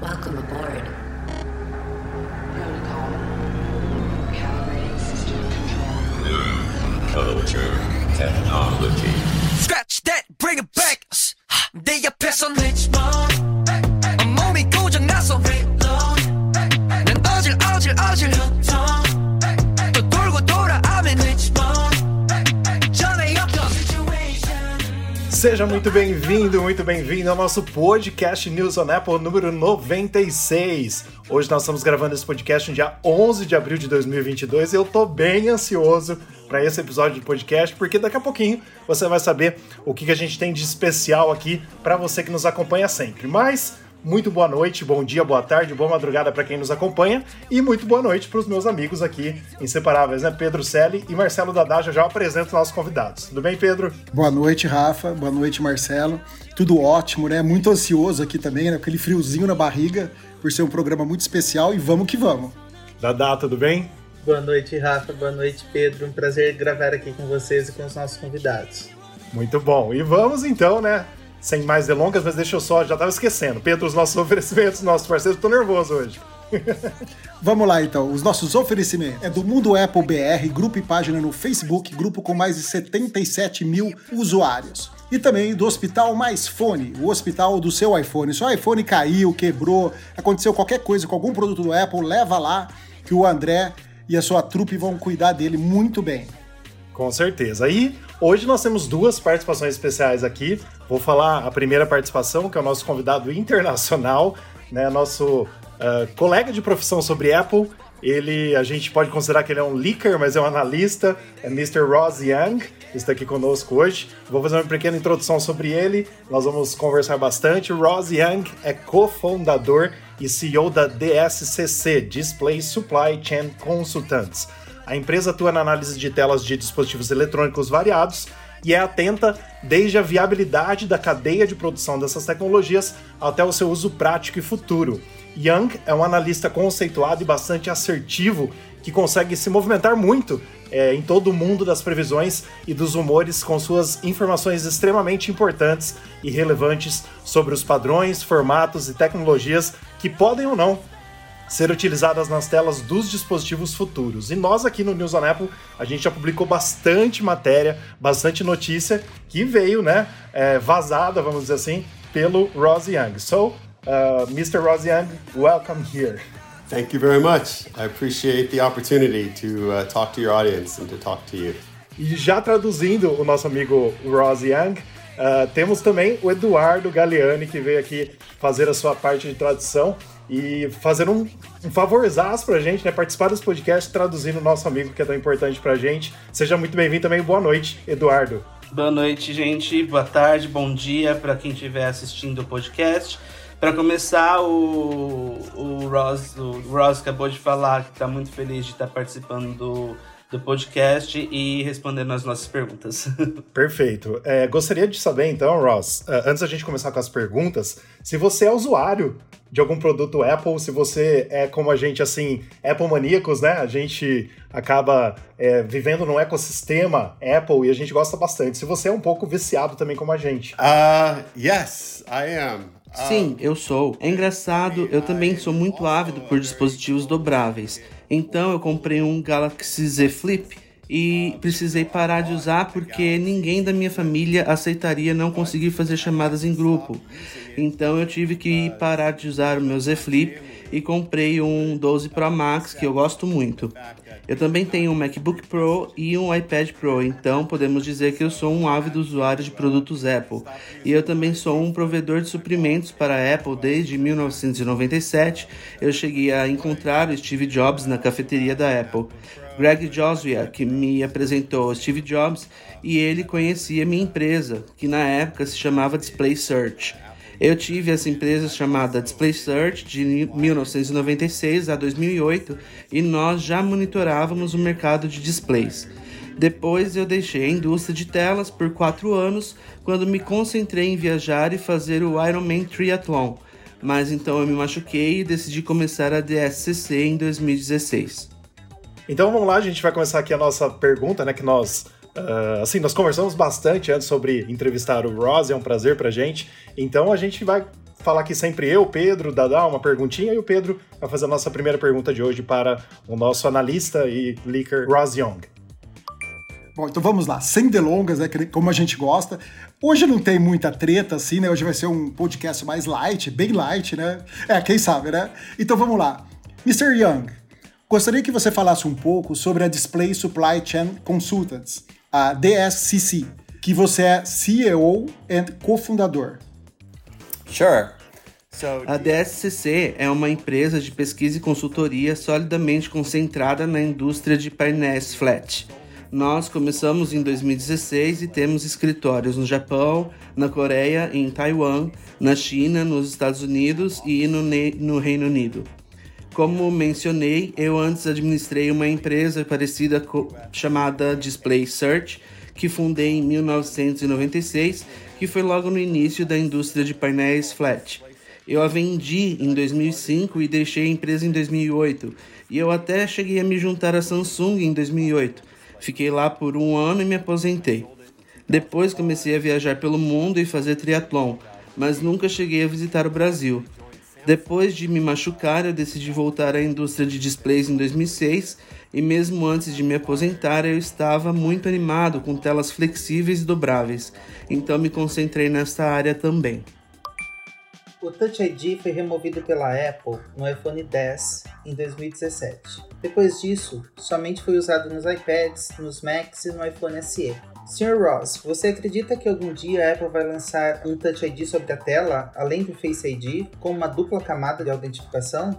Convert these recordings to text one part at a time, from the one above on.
Welcome aboard. Protocol. Calibrating system control. Culture. Technology. Scratch that, bring it back. They are piss on Lynch. Seja muito bem-vindo, muito bem-vindo ao nosso podcast News on Apple número 96. Hoje nós estamos gravando esse podcast no dia 11 de abril de 2022 e eu tô bem ansioso para esse episódio de podcast, porque daqui a pouquinho você vai saber o que que a gente tem de especial aqui para você que nos acompanha sempre. Mas muito boa noite, bom dia, boa tarde, boa madrugada para quem nos acompanha e muito boa noite para os meus amigos aqui inseparáveis, né? Pedro Selle e Marcelo Dadaja. Já apresento os nossos convidados. Tudo bem, Pedro? Boa noite, Rafa. Boa noite, Marcelo. Tudo ótimo, né? Muito ansioso aqui também, né? Aquele friozinho na barriga, por ser um programa muito especial e vamos que vamos. Dadá, tudo bem? Boa noite, Rafa. Boa noite, Pedro. Um prazer gravar aqui com vocês e com os nossos convidados. Muito bom. E vamos então, né? Sem mais delongas, mas deixa eu só, já tava esquecendo. Pedro, os nossos oferecimentos, nossos parceiros, tô nervoso hoje. Vamos lá então, os nossos oferecimentos. É do Mundo Apple BR, grupo e página no Facebook, grupo com mais de 77 mil usuários. E também do Hospital Mais Fone, o hospital do seu iPhone. Se o iPhone caiu, quebrou, aconteceu qualquer coisa com algum produto do Apple, leva lá que o André e a sua trupe vão cuidar dele muito bem. Com certeza. E hoje nós temos duas participações especiais aqui. Vou falar a primeira participação, que é o nosso convidado internacional, né? Nosso ah, colega de profissão sobre Apple. Ele, a gente pode considerar que ele é um leaker, mas é um analista, é Mr. Ross Young, está aqui conosco hoje. Vou fazer uma pequena introdução sobre ele, nós vamos conversar bastante. Ross Young é cofundador e CEO da DSCC, Display Supply Chain Consultants. A empresa atua na análise de telas de dispositivos eletrônicos variados e é atenta desde a viabilidade da cadeia de produção dessas tecnologias até o seu uso prático e futuro. Young é um analista conceituado e bastante assertivo que consegue se movimentar muito é, em todo o mundo das previsões e dos humores com suas informações extremamente importantes e relevantes sobre os padrões, formatos e tecnologias que podem ou não ser utilizadas nas telas dos dispositivos futuros. E nós aqui no News on Apple, a gente já publicou bastante matéria, bastante notícia que veio, né, é, vazada, vamos dizer assim, pelo Ross Young. So, uh, Mr. Ross Young, welcome here. Thank you very much. I appreciate the opportunity to uh, talk to your audience and to talk to you. E já traduzindo o nosso amigo Ross Young, uh, temos também o Eduardo Galeani, que veio aqui fazer a sua parte de tradução e fazer um, um favorzaço pra gente, né? Participar desse podcast traduzindo o nosso amigo que é tão importante pra gente. Seja muito bem-vindo também. Boa noite, Eduardo. Boa noite, gente. Boa tarde, bom dia para quem estiver assistindo o podcast. Para começar, o, o, Ross, o Ross acabou de falar que está muito feliz de estar participando do, do podcast e respondendo as nossas perguntas. Perfeito. É, gostaria de saber, então, Ross, uh, antes da gente começar com as perguntas, se você é usuário de algum produto Apple, se você é como a gente, assim, Apple maníacos, né? A gente acaba é, vivendo num ecossistema Apple e a gente gosta bastante. Se você é um pouco viciado também como a gente. Uh, yes, I am. Sim, eu sou. É engraçado, eu também sou muito ávido por dispositivos dobráveis. Então eu comprei um Galaxy Z Flip e precisei parar de usar porque ninguém da minha família aceitaria não conseguir fazer chamadas em grupo. Então eu tive que parar de usar o meu Z Flip e comprei um 12 Pro Max que eu gosto muito. Eu também tenho um MacBook Pro e um iPad Pro, então podemos dizer que eu sou um ávido usuário de produtos Apple. E eu também sou um provedor de suprimentos para a Apple desde 1997. Eu cheguei a encontrar o Steve Jobs na cafeteria da Apple. Greg Joswia, que me apresentou Steve Jobs, e ele conhecia minha empresa, que na época se chamava Display Search. Eu tive essa empresa chamada Display Search de 1996 a 2008 e nós já monitorávamos o mercado de displays. Depois eu deixei a indústria de telas por quatro anos, quando me concentrei em viajar e fazer o Ironman Triathlon. Mas então eu me machuquei e decidi começar a DSCC em 2016. Então vamos lá, a gente vai começar aqui a nossa pergunta, né? Que nós Uh, assim, nós conversamos bastante antes sobre entrevistar o Ross, é um prazer pra gente. Então a gente vai falar aqui sempre eu, Pedro, Dadá, uma perguntinha, e o Pedro vai fazer a nossa primeira pergunta de hoje para o nosso analista e leaker Ross Young. Bom, então vamos lá, sem delongas, né, como a gente gosta. Hoje não tem muita treta, assim, né? Hoje vai ser um podcast mais light, bem light, né? É, quem sabe, né? Então vamos lá. Mr. Young, gostaria que você falasse um pouco sobre a Display Supply Chain Consultants, a DSCC, que você é CEO e cofundador. Sure. A DSCC é uma empresa de pesquisa e consultoria solidamente concentrada na indústria de painéis flat. Nós começamos em 2016 e temos escritórios no Japão, na Coreia, em Taiwan, na China, nos Estados Unidos e no, no Reino Unido. Como mencionei, eu antes administrei uma empresa parecida chamada Display Search, que fundei em 1996, que foi logo no início da indústria de painéis flat. Eu a vendi em 2005 e deixei a empresa em 2008, e eu até cheguei a me juntar à Samsung em 2008. Fiquei lá por um ano e me aposentei. Depois comecei a viajar pelo mundo e fazer triatlon, mas nunca cheguei a visitar o Brasil. Depois de me machucar, eu decidi voltar à indústria de displays em 2006 e mesmo antes de me aposentar, eu estava muito animado com telas flexíveis e dobráveis, então me concentrei nesta área também. O Touch ID foi removido pela Apple no iPhone X em 2017. Depois disso, somente foi usado nos iPads, nos Macs e no iPhone SE. Sr. Ross, você acredita que algum dia a Apple vai lançar um Touch ID sobre a tela, além do Face ID, com uma dupla camada de autentificação?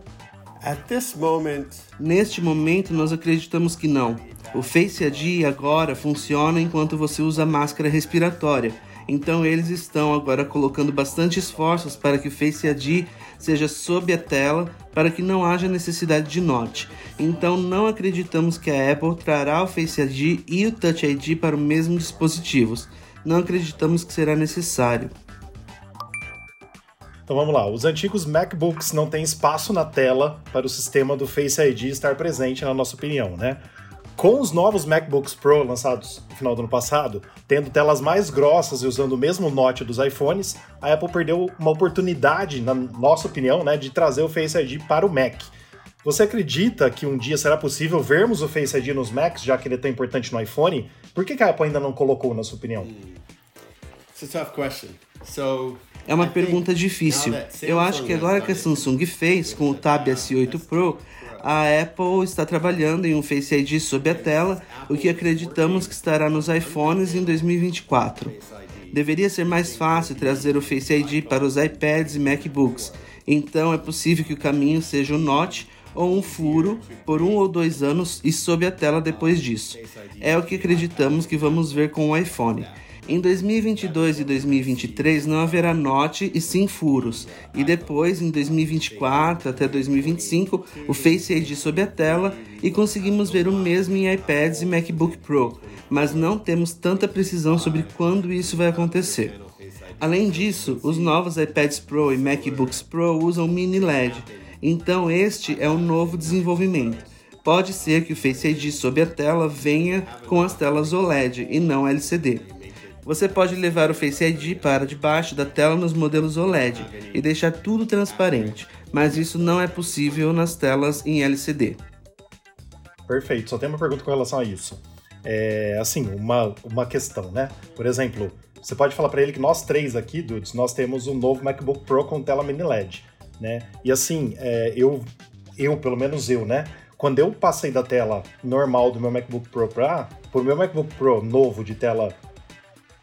Moment... Neste momento, nós acreditamos que não. O Face ID agora funciona enquanto você usa máscara respiratória então eles estão agora colocando bastante esforços para que o Face ID seja sob a tela para que não haja necessidade de note. Então não acreditamos que a Apple trará o Face ID e o Touch ID para o mesmo dispositivos. Não acreditamos que será necessário. Então vamos lá. Os antigos MacBooks não têm espaço na tela para o sistema do Face ID estar presente, na nossa opinião, né? Com os novos MacBooks Pro lançados no final do ano passado, tendo telas mais grossas e usando o mesmo note dos iPhones, a Apple perdeu uma oportunidade, na nossa opinião, né, de trazer o Face ID para o Mac. Você acredita que um dia será possível vermos o Face ID nos Macs, já que ele é tão importante no iPhone? Por que a Apple ainda não colocou, na sua opinião? It's a tough question. So, é uma pergunta difícil. Eu acho que agora que a Samsung fez com o Tab S8 Pro, a Apple está trabalhando em um Face ID sob a tela, o que acreditamos que estará nos iPhones em 2024. Deveria ser mais fácil trazer o Face ID para os iPads e MacBooks, então é possível que o caminho seja o Note ou um furo por um ou dois anos e sob a tela depois disso. É o que acreditamos que vamos ver com o iPhone. Em 2022 e 2023 não haverá note e sim furos, e depois, em 2024 até 2025, o Face ID sob a tela e conseguimos ver o mesmo em iPads e MacBook Pro, mas não temos tanta precisão sobre quando isso vai acontecer. Além disso, os novos iPads Pro e MacBooks Pro usam mini LED, então este é um novo desenvolvimento. Pode ser que o Face ID sob a tela venha com as telas OLED e não LCD. Você pode levar o Face ID para debaixo da tela nos modelos OLED e deixar tudo transparente, mas isso não é possível nas telas em LCD. Perfeito, só tem uma pergunta com relação a isso. É, assim, uma, uma questão, né? Por exemplo, você pode falar para ele que nós três aqui, dudes, nós temos um novo MacBook Pro com tela mini LED, né? E assim, é, eu, eu, pelo menos eu, né? Quando eu passei da tela normal do meu MacBook Pro para o meu MacBook Pro novo de tela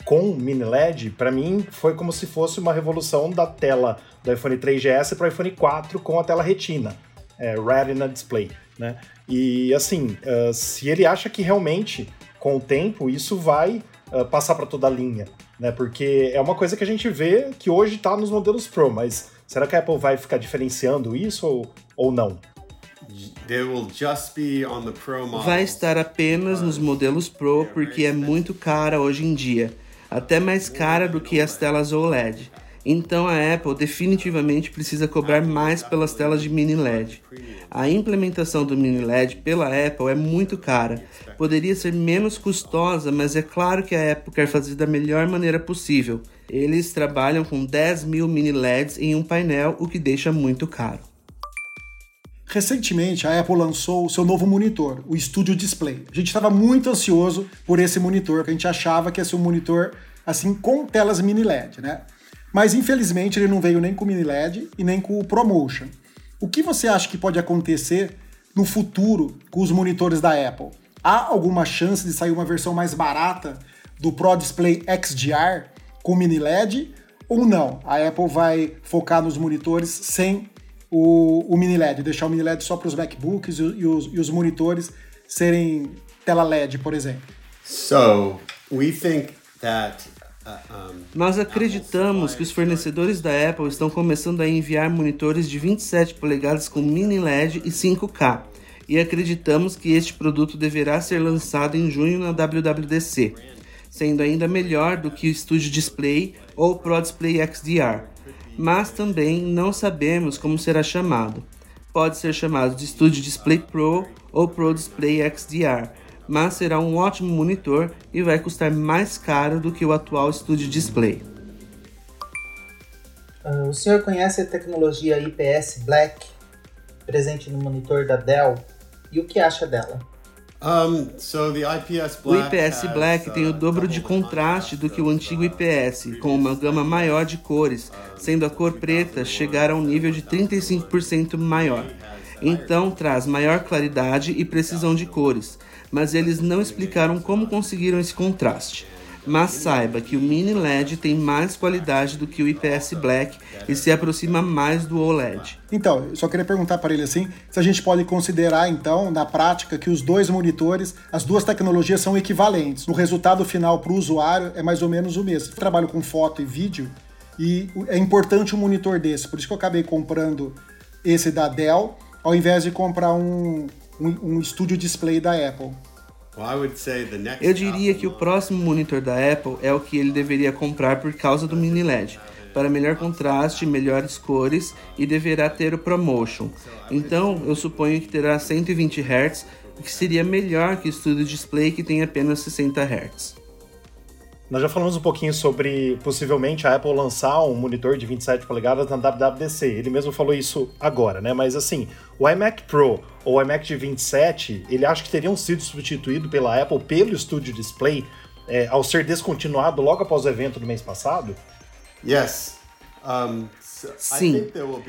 com mini LED, para mim foi como se fosse uma revolução da tela do iPhone 3GS para o iPhone 4 com a tela retina, é, Retina Display, né? E assim, uh, se ele acha que realmente com o tempo isso vai uh, passar para toda a linha, né? Porque é uma coisa que a gente vê que hoje está nos modelos Pro, mas será que a Apple vai ficar diferenciando isso ou, ou não? Vai estar apenas nos modelos Pro porque é muito cara hoje em dia até mais cara do que as telas OLED. Então a Apple definitivamente precisa cobrar mais pelas telas de mini LED. A implementação do mini LED pela Apple é muito cara. Poderia ser menos custosa, mas é claro que a Apple quer fazer da melhor maneira possível. Eles trabalham com 10 mil mini LEDs em um painel, o que deixa muito caro. Recentemente, a Apple lançou o seu novo monitor, o Studio Display. A gente estava muito ansioso por esse monitor, porque a gente achava que ia ser um monitor assim com telas mini LED, né? Mas infelizmente ele não veio nem com o mini LED e nem com o ProMotion. O que você acha que pode acontecer no futuro com os monitores da Apple? Há alguma chance de sair uma versão mais barata do Pro Display XDR com mini LED ou não? A Apple vai focar nos monitores sem o, o mini LED, deixar o mini LED só para os MacBooks e, e, os, e os monitores serem tela LED, por exemplo. So, we think that nós acreditamos que os fornecedores da Apple estão começando a enviar monitores de 27 polegadas com mini LED e 5K, e acreditamos que este produto deverá ser lançado em junho na WWDC, sendo ainda melhor do que o Studio Display ou Pro Display XDR, mas também não sabemos como será chamado. Pode ser chamado de Studio Display Pro ou Pro Display XDR mas será um ótimo monitor e vai custar mais caro do que o atual Studio Display. Uh, o senhor conhece a tecnologia IPS Black presente no monitor da Dell e o que acha dela? Um, so IPS o IPS Black tem o uh, dobro de contraste do que o antigo IPS, com uma gama maior de cores, sendo a cor preta chegar a um nível de 35% maior. Então traz maior claridade e precisão de cores, mas eles não explicaram como conseguiram esse contraste. Mas saiba que o Mini LED tem mais qualidade do que o IPS Black e se aproxima mais do OLED. Então, eu só queria perguntar para ele assim, se a gente pode considerar então, na prática, que os dois monitores, as duas tecnologias são equivalentes. O resultado final para o usuário é mais ou menos o mesmo. Eu trabalho com foto e vídeo e é importante um monitor desse, por isso que eu acabei comprando esse da Dell, ao invés de comprar um, um, um estúdio display da Apple. Eu diria que o próximo monitor da Apple é o que ele deveria comprar por causa do mini LED, para melhor contraste, melhores cores e deverá ter o ProMotion. Então, eu suponho que terá 120 Hz, o que seria melhor que o Studio Display que tem apenas 60 Hz. Nós já falamos um pouquinho sobre possivelmente a Apple lançar um monitor de 27 polegadas na WWDC. Ele mesmo falou isso agora, né? Mas assim, o iMac Pro ou o iMac de 27, ele acha que teriam sido substituídos pela Apple pelo Studio Display é, ao ser descontinuado logo após o evento do mês passado? Yes. Um, Sim,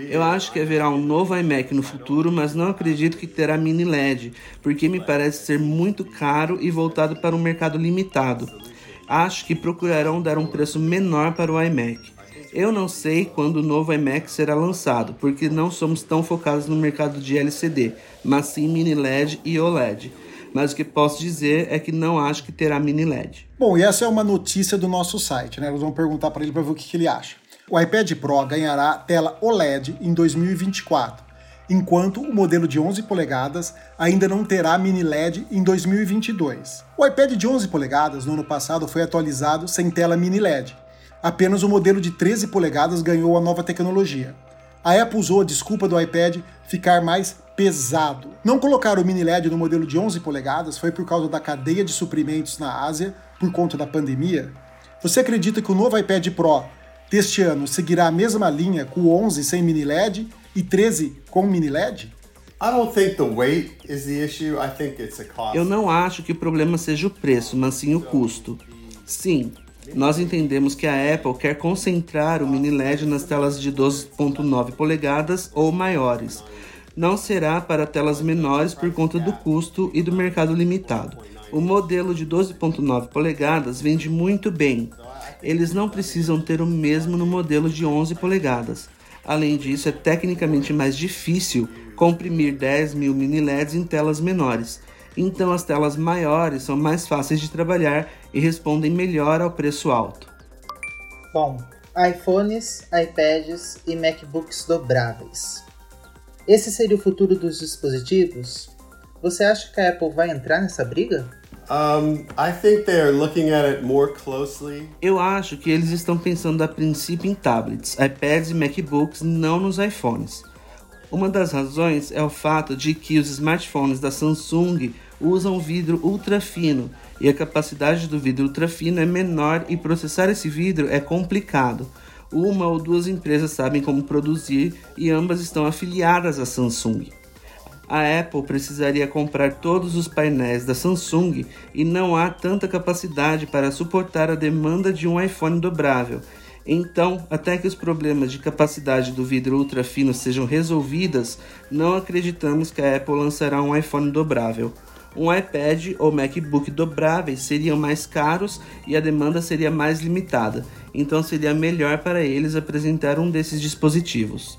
eu acho que haverá um novo iMac no futuro, mas não acredito que terá mini LED, porque me parece ser muito caro e voltado para um mercado limitado acho que procurarão dar um preço menor para o iMac. Eu não sei quando o novo iMac será lançado, porque não somos tão focados no mercado de LCD, mas sim mini LED e OLED. Mas o que posso dizer é que não acho que terá mini LED. Bom, e essa é uma notícia do nosso site, né? Nós vamos perguntar para ele para ver o que, que ele acha. O iPad Pro ganhará tela OLED em 2024 enquanto o modelo de 11 polegadas ainda não terá mini LED em 2022. O iPad de 11 polegadas no ano passado foi atualizado sem tela mini LED. Apenas o modelo de 13 polegadas ganhou a nova tecnologia. A Apple usou a desculpa do iPad ficar mais pesado. Não colocar o mini LED no modelo de 11 polegadas foi por causa da cadeia de suprimentos na Ásia por conta da pandemia. Você acredita que o novo iPad Pro deste ano seguirá a mesma linha com o 11 sem mini LED e 13 com mini LED? Eu não acho que o problema seja o preço, mas sim o custo. Sim, nós entendemos que a Apple quer concentrar o mini LED nas telas de 12.9 polegadas ou maiores. Não será para telas menores por conta do custo e do mercado limitado. O modelo de 12.9 polegadas vende muito bem. Eles não precisam ter o mesmo no modelo de 11 polegadas. Além disso, é tecnicamente mais difícil comprimir 10 mil mini LEDs em telas menores. Então, as telas maiores são mais fáceis de trabalhar e respondem melhor ao preço alto. Bom, iPhones, iPads e MacBooks dobráveis. Esse seria o futuro dos dispositivos? Você acha que a Apple vai entrar nessa briga? Um, I think looking at it more closely. Eu acho que eles estão pensando a princípio em tablets, iPads e MacBooks, não nos iPhones. Uma das razões é o fato de que os smartphones da Samsung usam vidro ultra fino e a capacidade do vidro ultra fino é menor e processar esse vidro é complicado. Uma ou duas empresas sabem como produzir e ambas estão afiliadas à Samsung. A Apple precisaria comprar todos os painéis da Samsung e não há tanta capacidade para suportar a demanda de um iPhone dobrável. Então, até que os problemas de capacidade do vidro ultra fino sejam resolvidas, não acreditamos que a Apple lançará um iPhone dobrável. Um iPad ou MacBook dobráveis seriam mais caros e a demanda seria mais limitada, então seria melhor para eles apresentar um desses dispositivos.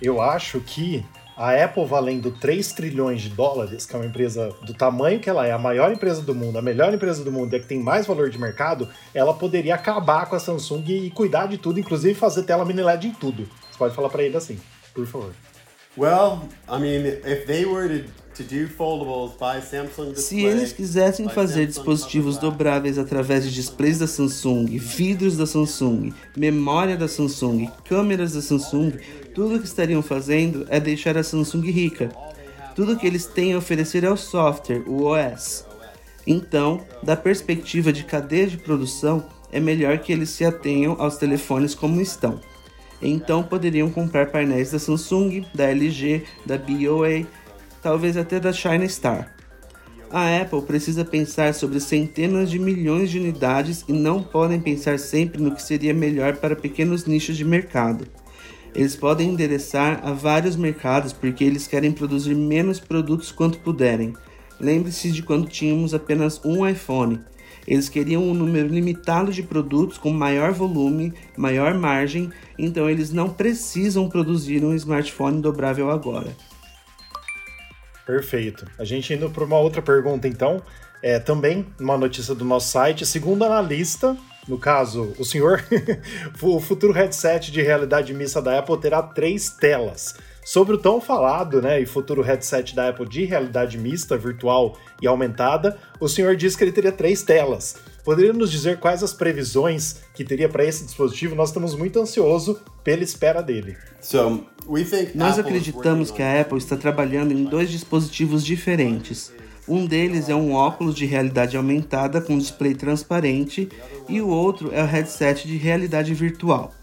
Eu acho que a Apple valendo 3 trilhões de dólares, que é uma empresa do tamanho que ela é, a maior empresa do mundo, a melhor empresa do mundo e a que tem mais valor de mercado, ela poderia acabar com a Samsung e cuidar de tudo, inclusive fazer tela mini LED em tudo. Você pode falar para ele assim, por favor. Well, I mean, if they were to, Se eles quisessem fazer dispositivos dobráveis através de displays da Samsung, vidros da Samsung, memória da Samsung, câmeras da Samsung, tudo que estariam fazendo é deixar a Samsung rica. Tudo que eles têm a oferecer é o software, o OS. Então, da perspectiva de cadeia de produção, é melhor que eles se atenham aos telefones como estão. Então poderiam comprar painéis da Samsung, da LG, da BOA, talvez até da China Star. A Apple precisa pensar sobre centenas de milhões de unidades e não podem pensar sempre no que seria melhor para pequenos nichos de mercado. Eles podem endereçar a vários mercados porque eles querem produzir menos produtos quanto puderem. Lembre-se de quando tínhamos apenas um iPhone. Eles queriam um número limitado de produtos com maior volume, maior margem, então eles não precisam produzir um smartphone dobrável agora. Perfeito. A gente indo para uma outra pergunta, então. É, também uma notícia do nosso site. Segundo analista, no caso, o senhor, o futuro headset de realidade mista da Apple terá três telas. Sobre o tão falado né, e futuro headset da Apple de realidade mista, virtual e aumentada, o senhor disse que ele teria três telas. Poderia nos dizer quais as previsões que teria para esse dispositivo? Nós estamos muito ansiosos pela espera dele. So Nós acreditamos que a Apple está trabalhando em dois dispositivos diferentes. Um deles é um óculos de realidade aumentada com display transparente e o outro é o headset de realidade virtual.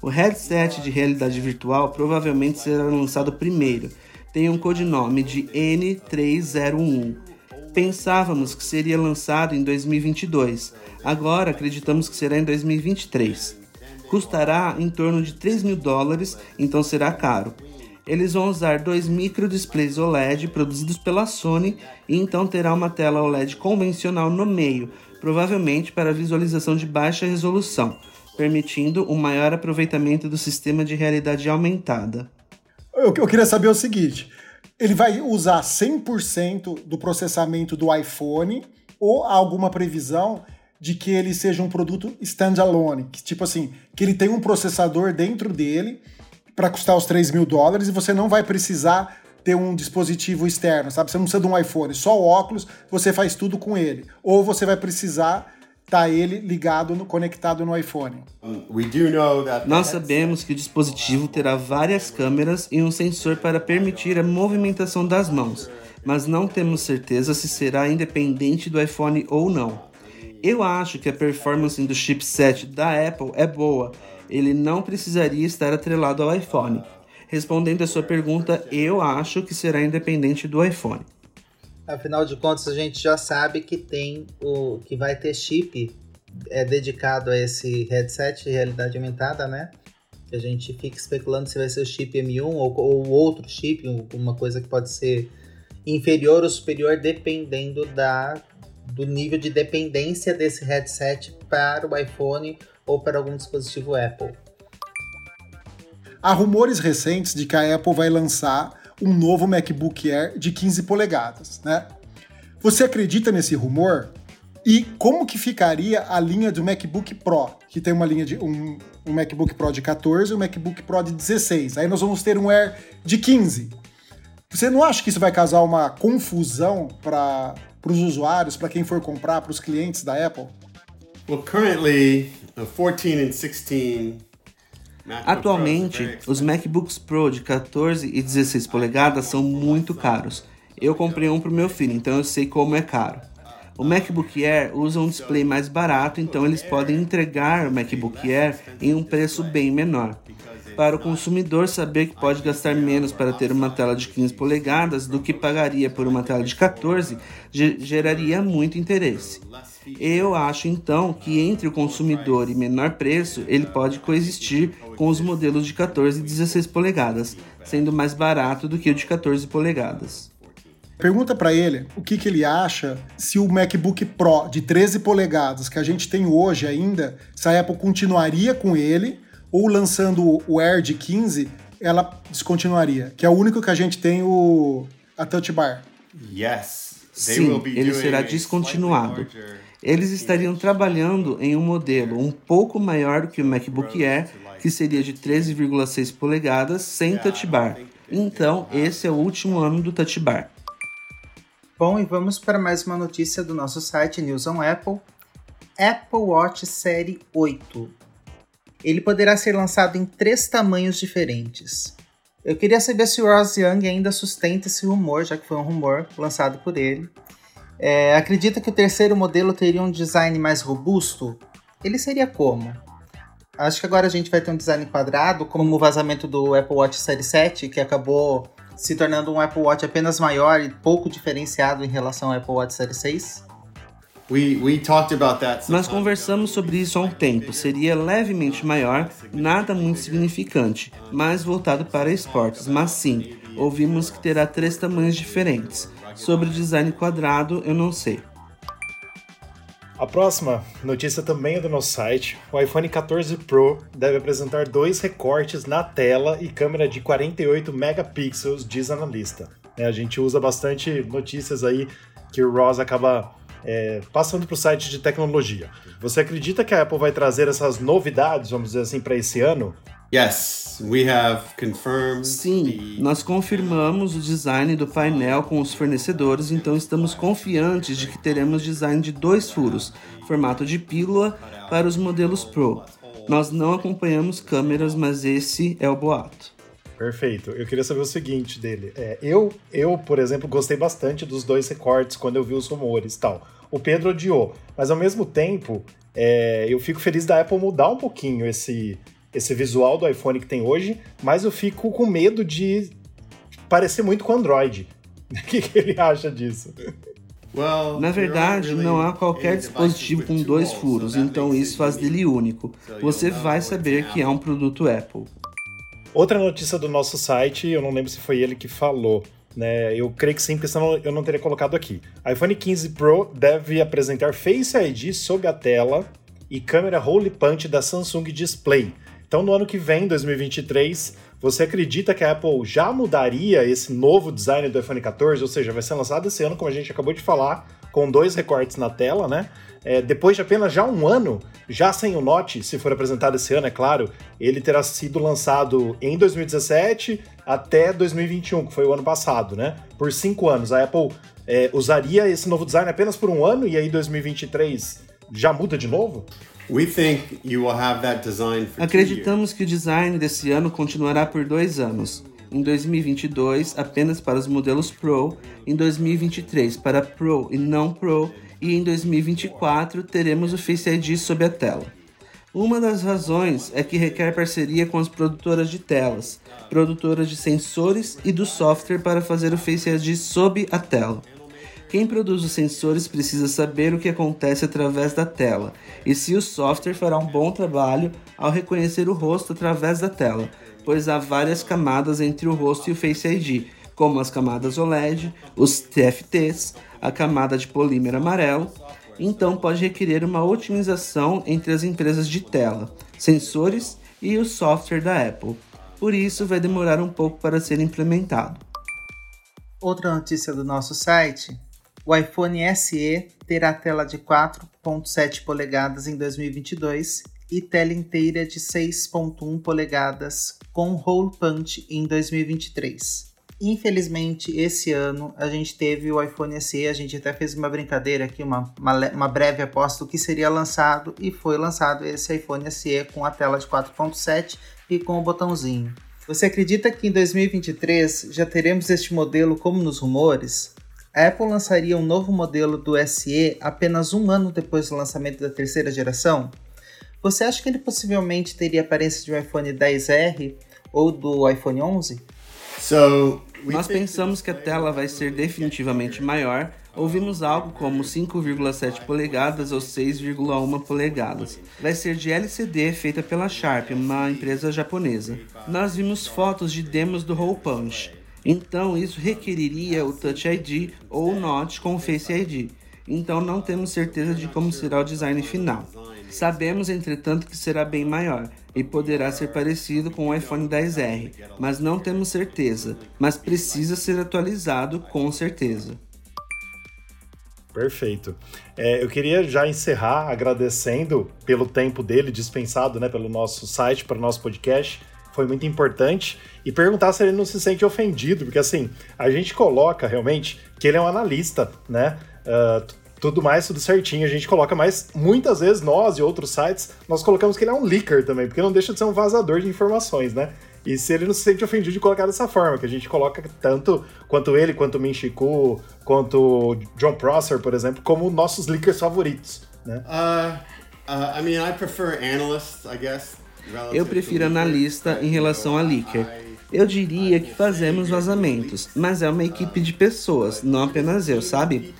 O headset de realidade virtual provavelmente será lançado primeiro. Tem um codinome de N301. Pensávamos que seria lançado em 2022. Agora acreditamos que será em 2023. Custará em torno de 3 mil dólares, então será caro. Eles vão usar dois micro displays OLED produzidos pela Sony e então terá uma tela OLED convencional no meio, provavelmente para visualização de baixa resolução, permitindo um maior aproveitamento do sistema de realidade aumentada. Eu, eu queria saber o seguinte: ele vai usar 100% do processamento do iPhone ou alguma previsão de que ele seja um produto standalone? Tipo assim, que ele tem um processador dentro dele para custar os 3 mil dólares e você não vai precisar ter um dispositivo externo, sabe? Você não precisa de um iPhone, só o óculos, você faz tudo com ele. Ou você vai precisar estar ele ligado, no, conectado no iPhone. We do know that the Nós sabemos que o dispositivo terá várias câmeras e um sensor para permitir a movimentação das mãos, mas não temos certeza se será independente do iPhone ou não. Eu acho que a performance do chipset da Apple é boa, ele não precisaria estar atrelado ao iPhone. Respondendo a sua pergunta, eu acho que será independente do iPhone. Afinal de contas, a gente já sabe que tem o que vai ter chip é dedicado a esse headset de realidade aumentada, né? Que a gente fica especulando se vai ser o chip M1 ou, ou outro chip, uma coisa que pode ser inferior ou superior dependendo da do nível de dependência desse headset para o iPhone ou para algum dispositivo Apple. Há rumores recentes de que a Apple vai lançar um novo MacBook Air de 15 polegadas, né? Você acredita nesse rumor? E como que ficaria a linha do MacBook Pro, que tem uma linha de um, um MacBook Pro de 14 e um MacBook Pro de 16. Aí nós vamos ter um Air de 15. Você não acha que isso vai causar uma confusão para os usuários, para quem for comprar, para os clientes da Apple? Well, currently, uh, 14 and 16 Atualmente, os MacBooks Pro de 14 e 16 polegadas são muito caros. Eu comprei um para o meu filho, então eu sei como é caro. O MacBook Air usa um display mais barato, então eles podem entregar o MacBook Air em um preço bem menor. Para o consumidor saber que pode gastar menos para ter uma tela de 15 polegadas do que pagaria por uma tela de 14 geraria muito interesse. Eu acho então que entre o consumidor e menor preço, ele pode coexistir com os modelos de 14 e 16 polegadas, sendo mais barato do que o de 14 polegadas. Pergunta para ele o que, que ele acha se o MacBook Pro de 13 polegadas que a gente tem hoje ainda, se a Apple continuaria com ele ou lançando o Air de 15, ela descontinuaria, que é o único que a gente tem o a Touch Bar. Yes. Sim, ele será descontinuado. Eles estariam trabalhando em um modelo um pouco maior do que o MacBook Air, que seria de 13,6 polegadas sem Touch Bar. Então, esse é o último ano do Touch Bar. Bom, e vamos para mais uma notícia do nosso site News on Apple. Apple Watch Série 8. Ele poderá ser lançado em três tamanhos diferentes. Eu queria saber se o Ross Young ainda sustenta esse rumor, já que foi um rumor lançado por ele. É, acredita que o terceiro modelo teria um design mais robusto? Ele seria como? Acho que agora a gente vai ter um design quadrado, como o vazamento do Apple Watch Série 7, que acabou se tornando um Apple Watch apenas maior e pouco diferenciado em relação ao Apple Watch Série 6? We, we talked about that Nós conversamos sobre isso há um tempo. Seria levemente maior, nada muito significante, mais voltado para esportes. Mas sim, ouvimos que terá três tamanhos diferentes. Sobre design quadrado, eu não sei. A próxima notícia também é do nosso site. O iPhone 14 Pro deve apresentar dois recortes na tela e câmera de 48 megapixels, diz analista. É, a gente usa bastante notícias aí que o Ross acaba é, passando para o site de tecnologia. Você acredita que a Apple vai trazer essas novidades, vamos dizer assim, para esse ano? Yes, we have confirmed Sim, nós confirmamos o design do painel com os fornecedores, então estamos confiantes de que teremos design de dois furos, formato de pílula, para os modelos Pro. Nós não acompanhamos câmeras, mas esse é o boato. Perfeito. Eu queria saber o seguinte dele. É, eu, eu, por exemplo, gostei bastante dos dois recortes quando eu vi os rumores e tal. O Pedro odiou, mas ao mesmo tempo, é, eu fico feliz da Apple mudar um pouquinho esse esse visual do iPhone que tem hoje, mas eu fico com medo de parecer muito com Android. O que, que ele acha disso? Na verdade, não há qualquer dispositivo com dois furos, então isso faz dele único. Você vai saber que é um produto Apple. Outra notícia do nosso site, eu não lembro se foi ele que falou, né? Eu creio que sim, porque senão eu não teria colocado aqui. iPhone 15 Pro deve apresentar Face ID sob a tela e câmera Hole Punch da Samsung Display. Então, no ano que vem, 2023, você acredita que a Apple já mudaria esse novo design do iPhone 14? Ou seja, vai ser lançado esse ano, como a gente acabou de falar, com dois recortes na tela, né? É, depois de apenas já um ano, já sem o Note, se for apresentado esse ano, é claro, ele terá sido lançado em 2017 até 2021, que foi o ano passado, né? Por cinco anos. A Apple é, usaria esse novo design apenas por um ano e aí 2023 já muda de novo? Acreditamos que o design desse ano continuará por dois anos. Em 2022, apenas para os modelos Pro, em 2023 para Pro e não Pro, e em 2024 teremos o Face ID sob a tela. Uma das razões é que requer parceria com as produtoras de telas, produtoras de sensores e do software para fazer o Face ID sob a tela. Quem produz os sensores precisa saber o que acontece através da tela e se o software fará um bom trabalho ao reconhecer o rosto através da tela, pois há várias camadas entre o rosto e o Face ID, como as camadas OLED, os TFTs, a camada de polímero amarelo. Então pode requerer uma otimização entre as empresas de tela, sensores e o software da Apple. Por isso vai demorar um pouco para ser implementado. Outra notícia do nosso site o iPhone SE terá tela de 4.7 polegadas em 2022 e tela inteira de 6.1 polegadas com hole punch em 2023. Infelizmente, esse ano a gente teve o iPhone SE, a gente até fez uma brincadeira aqui, uma, uma, uma breve aposta do que seria lançado, e foi lançado esse iPhone SE com a tela de 4.7 e com o botãozinho. Você acredita que em 2023 já teremos este modelo como nos rumores? A Apple lançaria um novo modelo do SE apenas um ano depois do lançamento da terceira geração? Você acha que ele possivelmente teria a aparência de um iPhone 10R ou do iPhone 11? So, we Nós pensamos que a tela vai ser definitivamente maior. Ouvimos algo como 5,7 polegadas ou 6,1 polegadas. Vai ser de LCD feita pela Sharp, uma empresa japonesa. Nós vimos fotos de demos do Hole Punch. Então isso requeriria o Touch ID ou o Notch com o Face ID. Então não temos certeza de como será o design final. Sabemos, entretanto, que será bem maior e poderá ser parecido com o iPhone 10R, mas não temos certeza. Mas precisa ser atualizado com certeza. Perfeito. É, eu queria já encerrar agradecendo pelo tempo dele dispensado né, pelo nosso site, para o nosso podcast. Foi muito importante. E perguntar se ele não se sente ofendido, porque assim, a gente coloca realmente que ele é um analista, né? Uh, tudo mais, tudo certinho, a gente coloca, mas muitas vezes nós e outros sites, nós colocamos que ele é um leaker também, porque não deixa de ser um vazador de informações, né? E se ele não se sente ofendido de colocar dessa forma, que a gente coloca tanto quanto ele, quanto Minchiku, quanto John Prosser, por exemplo, como nossos leakers favoritos, né? Uh, uh, I mean, I prefer analysts, I guess. Eu prefiro analista em relação a leaker. Eu diria que fazemos vazamentos, mas é uma equipe de pessoas, não apenas eu, sabe?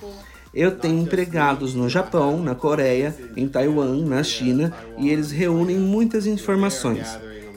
Eu tenho empregados no Japão, na Coreia, em Taiwan, na China, e eles reúnem muitas informações.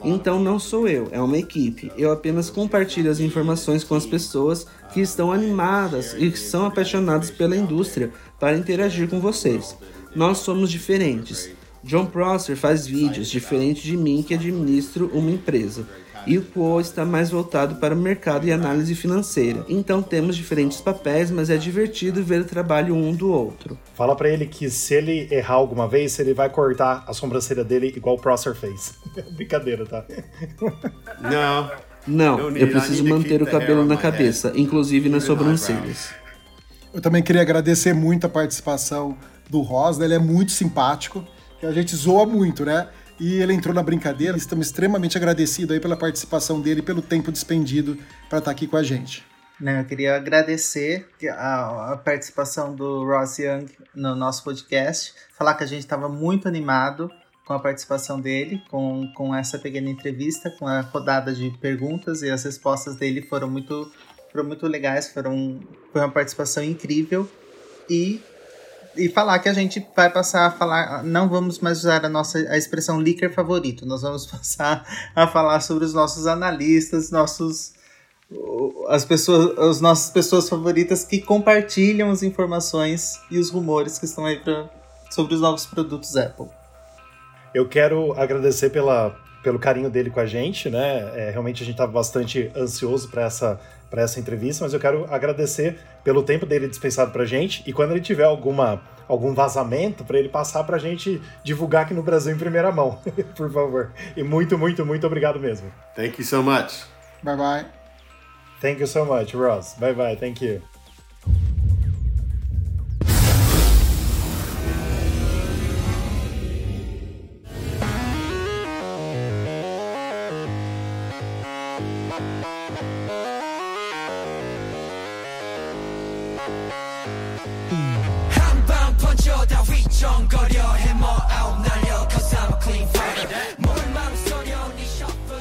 Então não sou eu, é uma equipe. Eu apenas compartilho as informações com as pessoas que estão animadas e que são apaixonadas pela indústria para interagir com vocês. Nós somos diferentes. John Prosser faz vídeos diferente de mim que administro uma empresa. E o Quo está mais voltado para o mercado e análise financeira. Então temos diferentes papéis, mas é divertido ver o trabalho um do outro. Fala pra ele que se ele errar alguma vez, ele vai cortar a sobrancelha dele igual o Prosser fez. Brincadeira, tá? Não, need, eu preciso manter o the cabelo na cabeça, inclusive nas eyebrows. sobrancelhas. Eu também queria agradecer muito a participação do Rosa, ele é muito simpático, a gente zoa muito, né? E ele entrou na brincadeira, estamos extremamente agradecidos aí pela participação dele, pelo tempo despendido para estar aqui com a gente. Né, eu queria agradecer a, a participação do Ross Young no nosso podcast, falar que a gente estava muito animado com a participação dele, com, com essa pequena entrevista, com a rodada de perguntas e as respostas dele foram muito, foram muito legais, foram, foi uma participação incrível e e falar que a gente vai passar a falar, não vamos mais usar a nossa a expressão leaker favorito, nós vamos passar a falar sobre os nossos analistas, nossos as pessoas, as nossas pessoas favoritas que compartilham as informações e os rumores que estão aí pra, sobre os novos produtos Apple. Eu quero agradecer pela, pelo carinho dele com a gente, né? É, realmente a gente estava bastante ansioso para essa, pra essa entrevista, mas eu quero agradecer pelo tempo dele dispensado pra gente e quando ele tiver alguma, algum vazamento, para ele passar pra gente divulgar aqui no Brasil em primeira mão, por favor. E muito, muito, muito obrigado mesmo. Thank you so much. Bye bye. Thank you so much, Ross. Bye bye, thank you.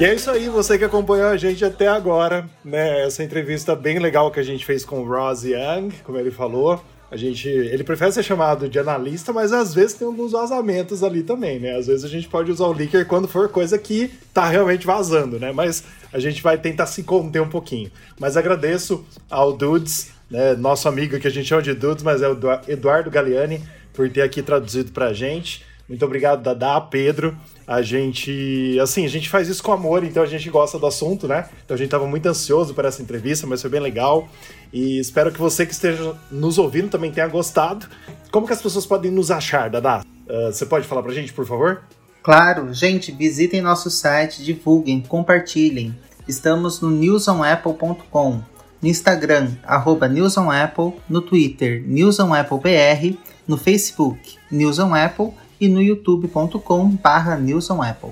E é isso aí, você que acompanhou a gente até agora, né? Essa entrevista bem legal que a gente fez com o Ross Young, como ele falou. A gente, ele prefere ser chamado de analista, mas às vezes tem alguns vazamentos ali também, né? Às vezes a gente pode usar o leaker quando for coisa que tá realmente vazando, né? Mas a gente vai tentar se conter um pouquinho. Mas agradeço ao Dudes, né? Nosso amigo que a gente chama de Dudes, mas é o Edu- Eduardo Galeani, por ter aqui traduzido pra gente. Muito obrigado, Dadá, Pedro. A gente, assim, a gente faz isso com amor, então a gente gosta do assunto, né? Então a gente tava muito ansioso por essa entrevista, mas foi bem legal. E espero que você que esteja nos ouvindo também tenha gostado. Como que as pessoas podem nos achar, Dadá? Ah, você pode falar pra gente, por favor? Claro, gente, visitem nosso site, divulguem, compartilhem. Estamos no newsonapple.com. no Instagram, arroba News on Apple, no Twitter, News on Apple BR, no Facebook, News on Apple e no youtube.com barra News on Apple.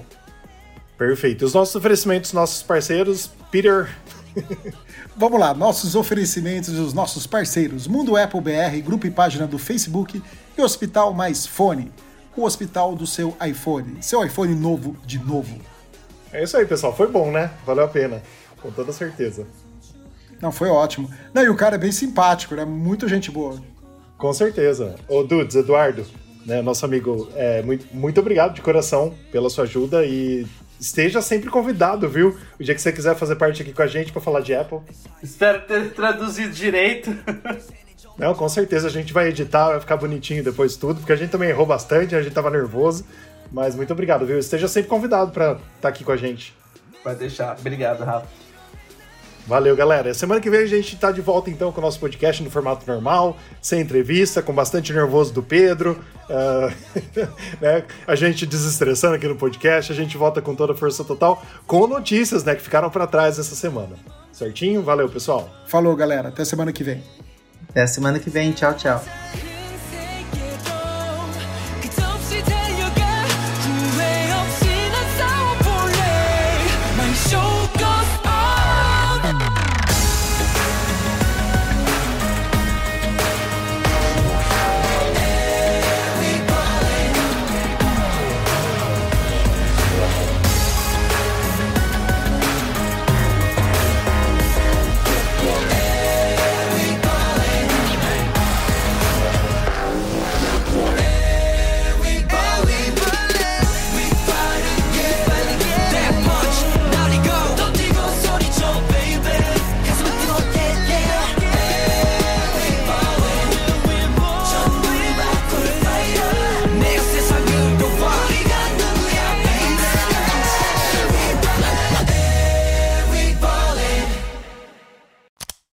Perfeito. Os nossos oferecimentos, nossos parceiros, Peter. Vamos lá, nossos oferecimentos dos nossos parceiros Mundo Apple BR, grupo e página do Facebook e Hospital Mais Fone, o hospital do seu iPhone, seu iPhone novo de novo. É isso aí, pessoal. Foi bom, né? Valeu a pena. Com toda certeza. Não, foi ótimo. Não, e o cara é bem simpático, né? Muito gente boa. Com certeza. Ô, Dudes, Eduardo, né, nosso amigo, é, muito, muito obrigado de coração pela sua ajuda e esteja sempre convidado, viu? O dia que você quiser fazer parte aqui com a gente para falar de Apple. Espero ter traduzido direito. Não, com certeza a gente vai editar, vai ficar bonitinho depois de tudo, porque a gente também errou bastante, a gente tava nervoso. Mas muito obrigado, viu? Esteja sempre convidado para estar tá aqui com a gente. Pode deixar. Obrigado, Rafa. Valeu, galera. Semana que vem a gente tá de volta então com o nosso podcast no formato normal, sem entrevista, com bastante nervoso do Pedro. Uh, né? A gente desestressando aqui no podcast, a gente volta com toda a força total, com notícias né, que ficaram para trás essa semana. Certinho? Valeu, pessoal. Falou, galera. Até semana que vem. Até semana que vem. Tchau, tchau.